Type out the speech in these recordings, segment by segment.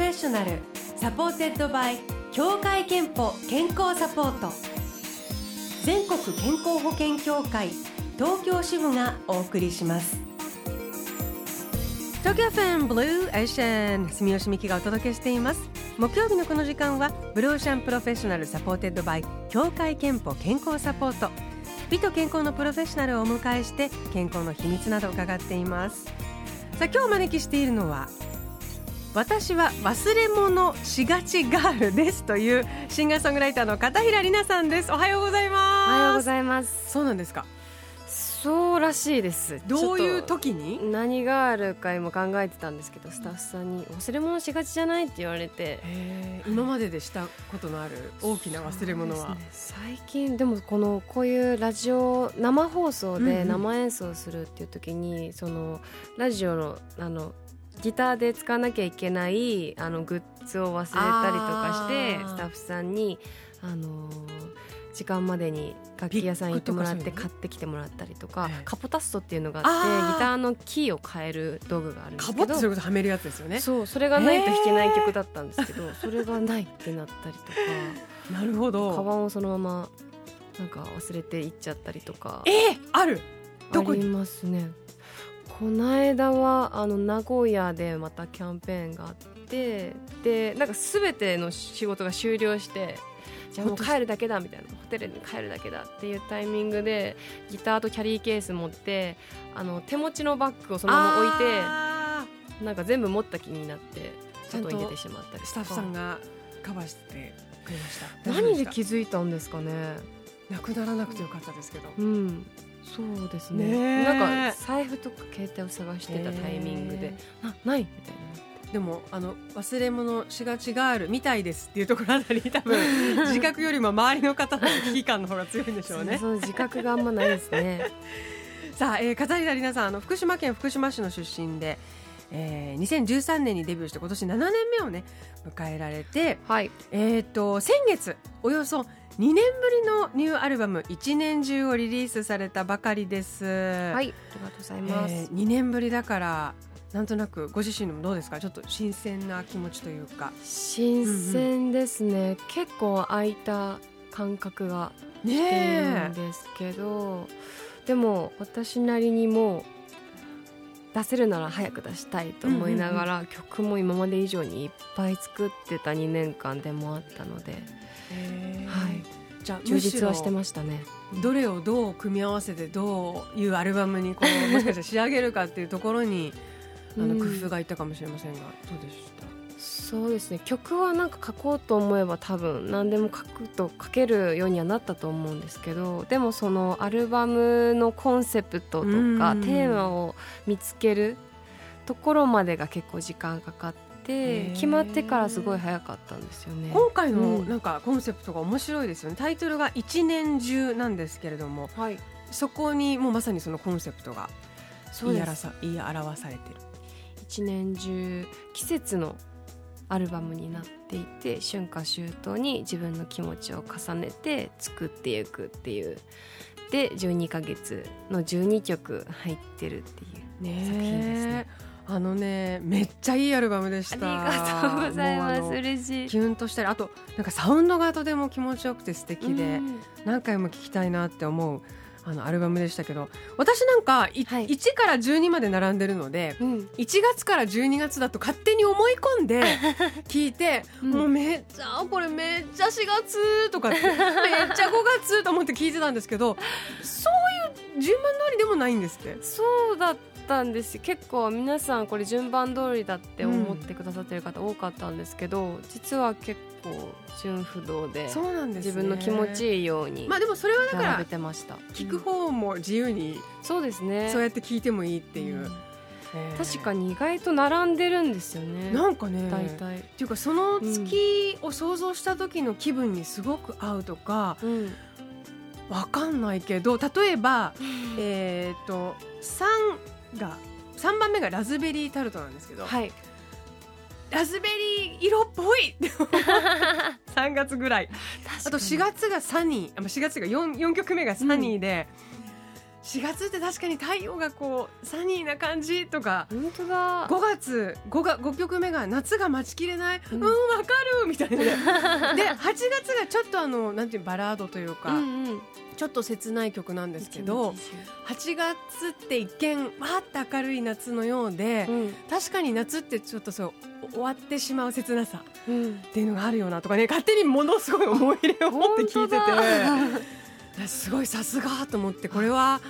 fessional supported by 協会けんぽ健康サポート。全国健康保険協会東京支部がお送りします。東京 FM Blue Ocean 住吉美紀がお届けしています。木曜日のこの時間は Blue Ocean Professional supported by 協会けんぽ健康サポート。美と健康のプロフェッショナルをお迎えして健康の秘密などを伺っています。さあ今日お招きしているのは私は忘れ物しがちガールですというシンガーソングライターの片平里奈さんです。おはようございます。おはようございます。そうなんですか？そうらしいです。どういう時に？何があるか今考えてたんですけどスタッフさんに忘れ物しがちじゃない？って言われて。今まででしたことのある大きな忘れ物は、ね、最近でもこのこういうラジオ生放送で生演奏するっていう時に、うんうん、そのラジオのあのギターで使わなきゃいけないあのグッズを忘れたりとかしてスタッフさんにあのー時間までに楽器屋さん行ってもらって買ってきてもらったりとか、カポタストっていうのがあってギターのキーを変える道具があるんですけどカポってそういうことはめるやつですよね。そうそれがないと弾けない曲だったんですけどそれがないってなったりとかなるほど。カバンをそのままなんか忘れていっちゃったりとかえー、ある。どこに？ありますねこの間はあの名古屋でまたキャンペーンがあってでなんか全ての仕事が終了してじゃあもう帰るだけだみたいなホテルに帰るだけだっていうタイミングでギターとキャリーケース持ってあの手持ちのバッグをそのまま置いてなんか全部持った気になって外に出てしまったりスタッフさんがカバーしてくれました？何で気づいたんですかね。なくならなくてよかったですけど、うん、そうですね。なんか財布とか携帯を探してたタイミングでなないみたいな。でもあの忘れ物しがちがあるみたいですっていうところあたり多分 自覚よりも周りの方の危機感の方が強いんでしょうね。その自覚があんまないですね。さあ、えー、片平里奈さんあの福島県福島市の出身で、えー、2013年にデビューして今年7年目をね迎えられて、はい、えっ、と先月およそ2年ぶりのニューアルバム「一年中」をリリースされたばかりです。はいありがとうございます、えー、2年ぶりだからなんとなくご自身でもどうですか？ちょっと新鮮な気持ちというか。新鮮ですね、うんうん、結構空いた感覚がしてるんですけど、でも私なりにも出せるなら早く出したいと思いながら、曲も今まで以上にいっぱい作ってた2年間でもあったので、はい、じゃあ充実はしてましたね。どれをどう組み合わせてどういうアルバムにこう もしかしたら仕上げるかっていうところにあの工夫がいったかもしれませんが、どうでした？そうですね。曲はなんか書こうと思えば多分何でも書くと書けるようにはなったと思うんですけどでもそのアルバムのコンセプトとかテーマを見つけるところまでが結構時間かかって決まってからすごい早かったんですよね。今回のなんかコンセプトが面白いですよね、タイトルが一年中なんですけれども、はい、そこにもうまさにそのコンセプトが言い表されてる。一年中季節のアルバムになっていて春夏秋冬に自分の気持ちを重ねて作っていくっていう。で12か月の12曲入ってるっていう作品ですね。あのねめっちゃいいアルバムでした。ありがとうございます。嬉しい。キュンとしたりあとなんかサウンドがとても気持ちよくて素敵で、うん、何回も聴きたいなって思うあのアルバムでしたけど私なんか、はい、1から12まで並んでるので、うん、1月から12月だと勝手に思い込んで 聞いて、うん、もうめっちゃこれめっちゃ4月とか めっちゃ5月と思って聞いてたんですけどそういう順番通りでもないんですって。そうだったんです。結構皆さんこれ順番通りだって思ってくださってる方多かったんですけど、うん、実は結構順不動でそうなんです、ね、自分の気持ちいいようにまあでもそれはだからべてました。聞く方も自由に、そうですね。そうやって聞いてもいいっていう、確かに意外と並んでるんですよね。なんかね大体。っていうかその月を想像した時の気分にすごく合うとか、うん、わかんないけど例えば、えっと3が3番目がラズベリータルトなんですけど、はい、ラズベリー色っぽい3 月ぐらい。あと4月がサニー4月が 4, 4曲目がサニーで、うん、4月って確かに太陽がこうサニーな感じとか。本当だ。5月 5, が5曲目が夏が待ちきれない。うん。わ、かるみたいな で8月がちょっとあのなんていうバラードというか、うんうん。ちょっと切ない曲なんですけど8月って一見わーって明るい夏のようで、うん。確かに夏ってちょっとそうお終わってしまう切なさうん。っていうのがあるよなとかね勝手にものすごい思い入れを持って聞いててすごいさすがと思ってこれは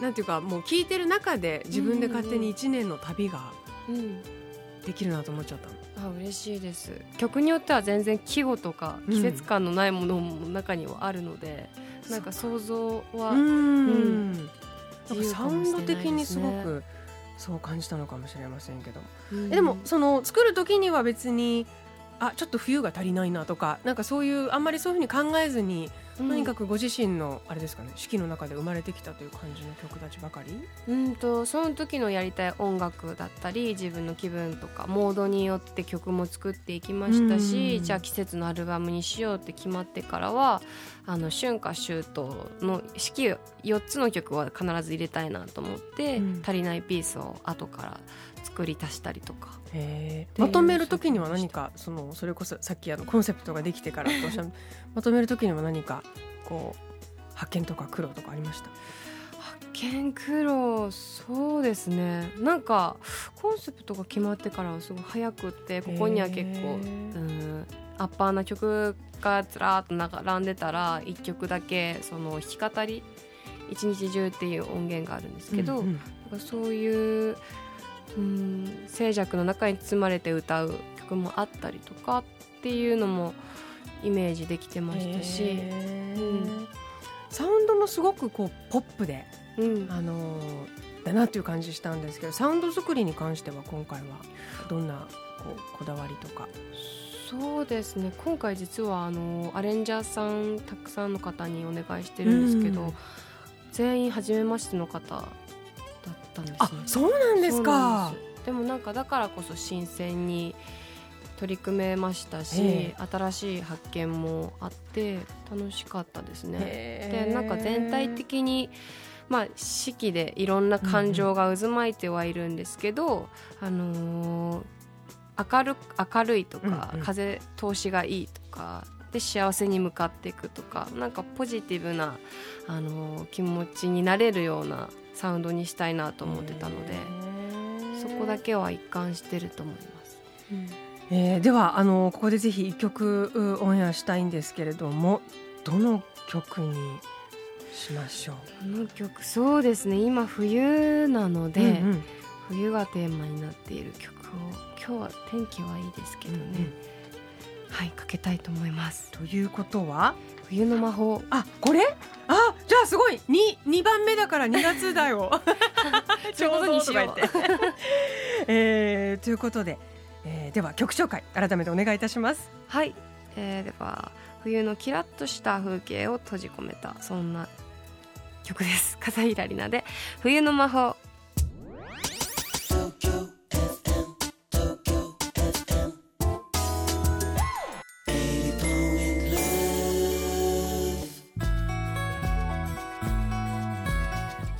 なんていうかもう聞いてる中で自分で勝手に1年の旅がうんできるなと思っちゃったの。あ嬉しいです。曲によっては全然季語とか季節感のないものも中にはあるので、なんか想像は、うん。なんか自由サウンド的にすごくそう感じたのかもしれませんけども、うん。えでもその作る時には別にあちょっと冬が足りないなとかなんかそういうあんまりそういうふうに考えずに、とにかくご自身のあれですかね四季の中で生まれてきたという感じの曲たちばかり？うんとその時のやりたい音楽だったり自分の気分とかモードによって曲も作っていきましたし、うん。じゃあ季節のアルバムにしようって決まってからはあの春夏秋冬の四季4つの曲は必ず入れたいなと思って、うん。足りないピースを後から作り足したりとか。まとめる時には何かそのそれこそさっきあのコンセプトができてからとおっしゃるまとめる時には何かこう発見とか苦労とかありました？発見苦労そうですね。なんかコンセプトが決まってからはすごい早くってここには結構うんアッパーな曲がずらーっと並んでたら1曲だけその弾き語り一日中っていう音源があるんですけど、うんうん。なんかそういう、うん、静寂の中に包まれて歌う曲もあったりとかっていうのもイメージできてましたし、うん。サウンドもすごくこうポップで、うん、あのーだなっていう感じしたんですけどサウンド作りに関しては今回はどんなこうこだわりとか？そうですね。今回実はあのアレンジャーさんたくさんの方にお願いしてるんですけど、うん。全員初めましての方だったんですね。あそうなんですか。でもなんかだからこそ新鮮に取り組めましたし、え新しい発見もあって楽しかったですね。でなんか全体的にまあ四季でいろんな感情が渦巻いてはいるんですけど、あのー明る明るいとか、うんうん。風通しがいいとかで幸せに向かっていくとかなんかポジティブな、あのー気持ちになれるようなサウンドにしたいなと思ってたので、そこだけは一貫してると思います。えーではあのここでぜひ一曲うオンエアしたいんですけれどもどの曲にしましょう？この曲そうですね。今冬なので、うんうん。冬がテーマになっている曲を今日は天気はいいですけどね、うん。はいかけたいと思います。ということは？冬の魔法。あこれ？あじゃあすごい 2, 2番目だから2月だよ。ちょうどにしよう。えーということで、えーでは曲紹介改めてお願いいたします。はい、えーでは冬のキラッとした風景を閉じ込めたそんな曲です。片平里奈で冬の魔法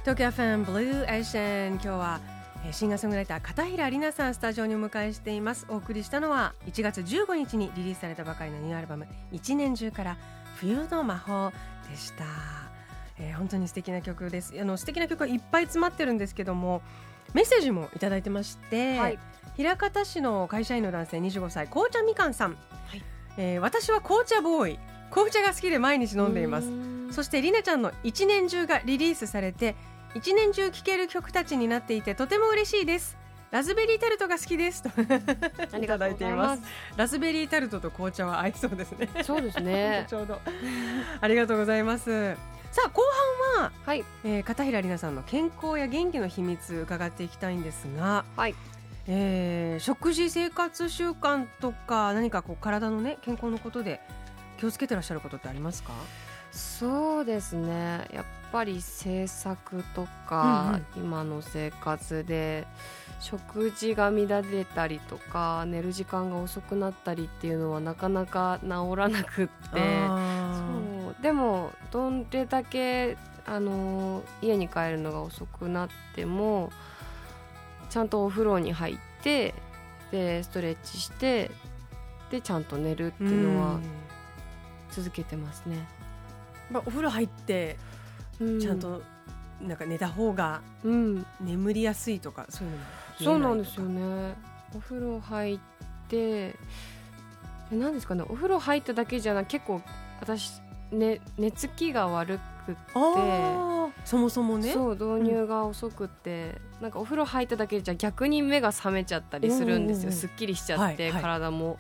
東京 FM ブルーエーシャン今日はえーシンガーソングライター片平里奈さんスタジオにお迎えしています。お送りしたのは1月15日にリリースされたばかりのニューアルバム一年中から冬の魔法でした、えー本当に素敵な曲です。あの素敵な曲がいっぱい詰まってるんですけどもメッセージもいただいてまして、はい。平方市の会社員の男性25歳紅茶みかんさん、はい。えー私は紅茶ボーイ。紅茶が好きで毎日飲んでいます。そしてりなちゃんの一年中がリリースされて一年中聴ける曲たちになっていてとても嬉しいです。ラズベリータルトが好きです。と ありがとうございます。ラズベリータルトと紅茶は合いそうですね。そうですね。ちょうど。ありがとうございます。さあ後半は、はい。えー、片平里奈さんの健康や元気の秘密伺っていきたいんですが、はい。えー食事生活習慣とか何かこう体のね健康のことで気をつけてらっしゃることってありますか？そうですね。やっぱり制作とか、う今の生活で食事が乱れたりとか寝る時間が遅くなったりっていうのはなかなか治らなくって。そう。でもどれだけあの家に帰るのが遅くなってもちゃんとお風呂に入ってでストレッチしてでちゃんと寝るっていうのは続けてますね。まあ、お風呂入ってうちゃんとなんか寝た方がうん、眠りやすいとかそういうのも。そうなんですよね。ね。お風呂入ってえなんですかね。お風呂入っただけじゃな結構私、ね、寝つきが悪くって。そもそもね。そう導入が遅くって、なんかお風呂入っただけじゃ逆に目が覚めちゃったりするんですよ、うんうんうん。すっきりしちゃって、はいはい。体も。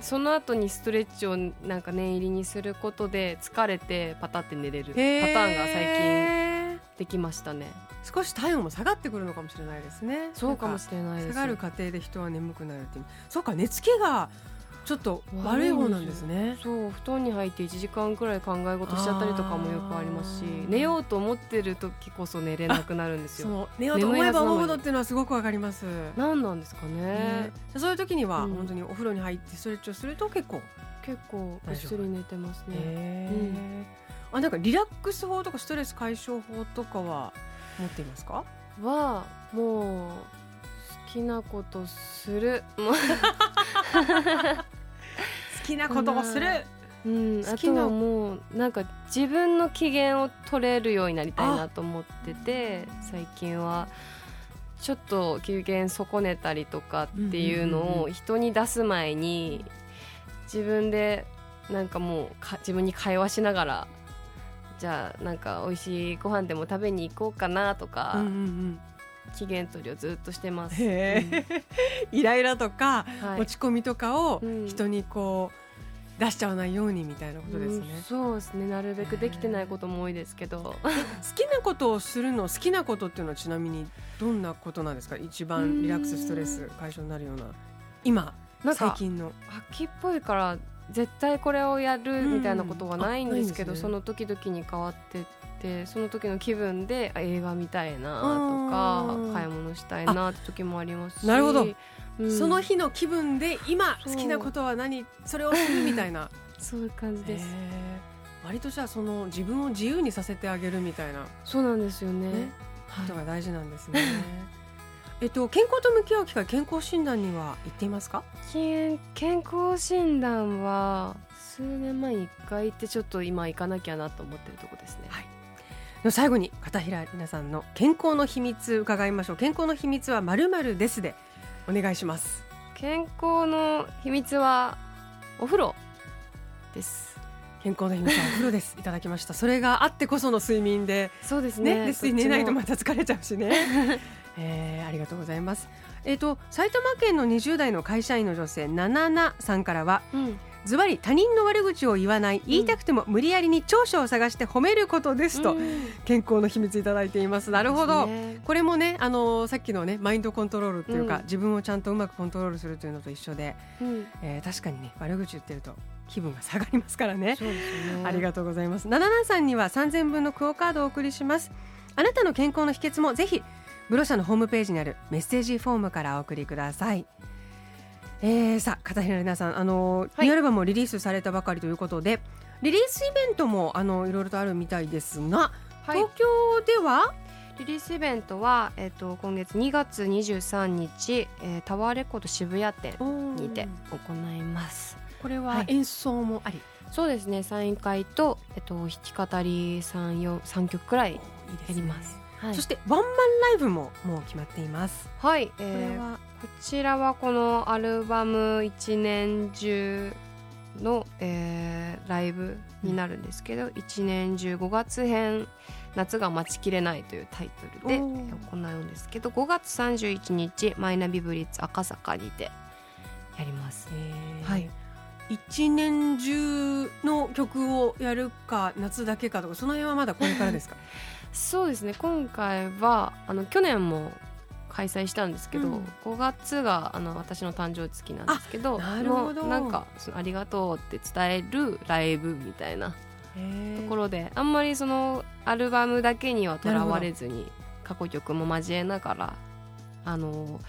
その後にストレッチをなんか念入りにすることで疲れてパタって寝れるパタへーンが最近近できましたね少し体温も下がってくるのかもしれないですね。そうかもしれないです下がる過程で人は眠くなるっていう。そうか寝つきがちょっと悪い方なんですね。そう布団に入って1時間くらい考え事しちゃったりとかもよくありますし寝ようと思ってる時こそ寝れなくなるんですそよの寝ようと思えば思うほどっていうのはすごくわかります。何なんですかね。ね。そういう時にはうん。本当にお風呂に入ってストレッチをすると結構。結構ぐっすり寝てますね。へー。あなんかリラックス法とかストレス解消法とかは持っていますか？はもう好きなことする。好きなことをする。うん、あ好きなとはもうなんか自分の機嫌を取れるようになりたいなと思ってて最近はちょっと機嫌損ねたりとかっていうのを人に出す前に自分でなんかもうか自分に会話しながらじゃあなんか美味しいご飯でも食べに行こうかなとか、うんうんうん。機嫌取りをずっとしてます。へえ、イライラとか、うんはい。落ち込みとかをうん。人にこう出しちゃわないようにみたいなことですね。うん。そうですね。なるべくできてないことも多いですけど。好きなことをするの好きなことっていうのはちなみにどんなことなんですか？一番リラックスストレス解消になるような今なんか最近の。秋っぽいから絶対これをやるみたいなことはないんですけど、うん。すね。その時々に変わってってその時の気分であ映画見たいなとか買い物したいなって時もありますし。なるほど。うん。その日の気分で今好きなことは何それをするみたいな。そういう感じです。割とじゃあその自分を自由にさせてあげるみたいな。そうなんですよね。ね。はい。ことが大事なんですね。えっと健康と向き合う機会健康診断には行っていますか？健健康診断は数年前に1回行ってちょっと今行かなきゃなと思ってるとこですね、はい最後に片平里奈さんの健康の秘密伺いましょう。健康の秘密はまるまるですでお願いします。健康の秘密はお風呂です健康の秘密はお風呂です。いただきました。それがあってこその睡眠でそうですねね、で寝ないとまた疲れちゃうしね。えー、ありがとうございます。えっ、と埼玉県の20代の会社員の女性ナナナさんからはちもうん。ズバリ他人の悪口を言わない言いたくても無理やりに長所を探して褒めることですと、うん。健康の秘密いただいています。なるほど、ね。これもねあのーさっきのねマインドコントロールっていうか、うん。自分をちゃんとうまくコントロールするというのと一緒で、うん。えー確かにね悪口言ってると気分が下がりますからね。ね。ありがとうございます。ナナナさんには3000分のクオカードをお送りします。あなたの健康の秘訣もぜひブロ社のホームページにあるメッセージフォームからお送りください。えー、さあ片平里奈さん、あのーはい。ニューアルバムをリリースされたばかりということで、リリースイベントもあのいろいろとあるみたいですが、はい。東京では？リリースイベントは、えっと今月2月23日、えータワーレコード渋谷店にて行います。これははい。演奏もあり、そうですね。サイン会と、えっと弾き語り 3, 3曲くらいいいやりますはい。そしてワンマンライブももう決まっています。はい、こえーれは？こちらはこのアルバム一年中の、えーライブになるんですけど、一年中5月編夏が待ちきれないというタイトルで行うんですけど5月31日マイナビブリッツ赤坂にてやります。えー。はい。一年中の曲をやるか夏だけかとかその辺はまだこれからですか？そうですね。今回はあの去年も開催したんですけど、うん。5月があの私の誕生月なんですけどあなるほど。のなんかそのありがとうって伝えるライブみたいなところであんまりそのアルバムだけにはとらわれずに過去曲も交えながらあの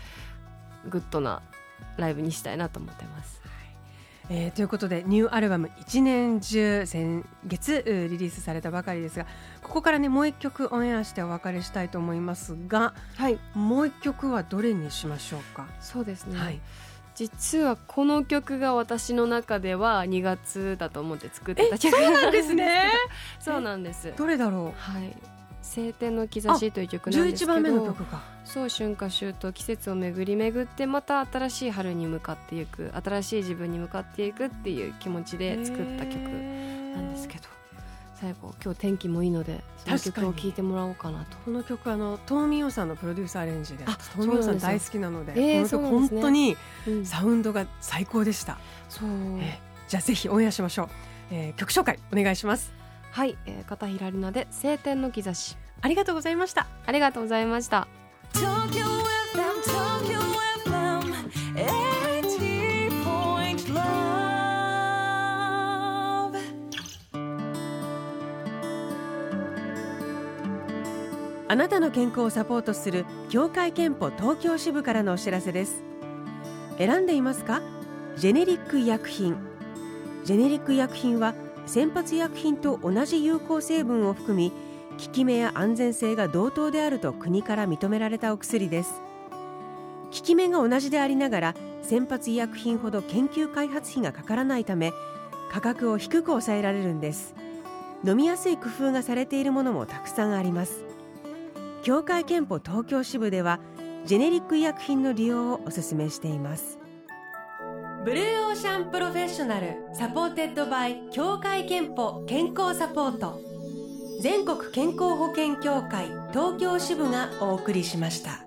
グッドなライブにしたいなと思ってます。えー、ということでニューアルバム「一年中」先月リリースされたばかりですがここからねもう一曲オンエアしてお別れしたいと思いますが、はい、もう一曲はどれにしましょうか？そうですね、はい、実はこの曲が私の中では2月だと思って作ってた曲なんですね。そうなんです。どれだろう？はい晴天の兆しという曲なんですけど11番目の曲か。そう春夏秋冬季節を巡り巡ってまた新しい春に向かっていく新しい自分に向かっていくっていう気持ちで作った曲なんですけど最後今日天気もいいのでその曲を聴いてもらおうかなと。この曲あのトーミオさんのプロデューサーアレンジでトーミオさん大好きなので、えー、この曲本当にサウンドが最高でした、そう、えー、じゃあぜひオンエアしましょう、えー、曲紹介お願いします。はい、えー、片平里奈で晴天の兆しありがとうございました。ありがとうございました。あなたの健康をサポートする協会憲法東京支部からのお知らせです。選んでいますか？ジェネリック医薬品。ジェネリック医薬品は先発医薬品と同じ有効成分を含み効き目や安全性が同等であると国から認められたお薬です。効き目が同じでありながら先発医薬品ほど研究開発費がかからないため価格を低く抑えられるんです。飲みやすい工夫がされているものもたくさんあります。協会けんぽ東京支部ではジェネリック医薬品の利用をお勧めしています。 Blue Ocean Professional supported by 協会けんぽ健康サポート。全国健康保険協会東京支部がお送りしました。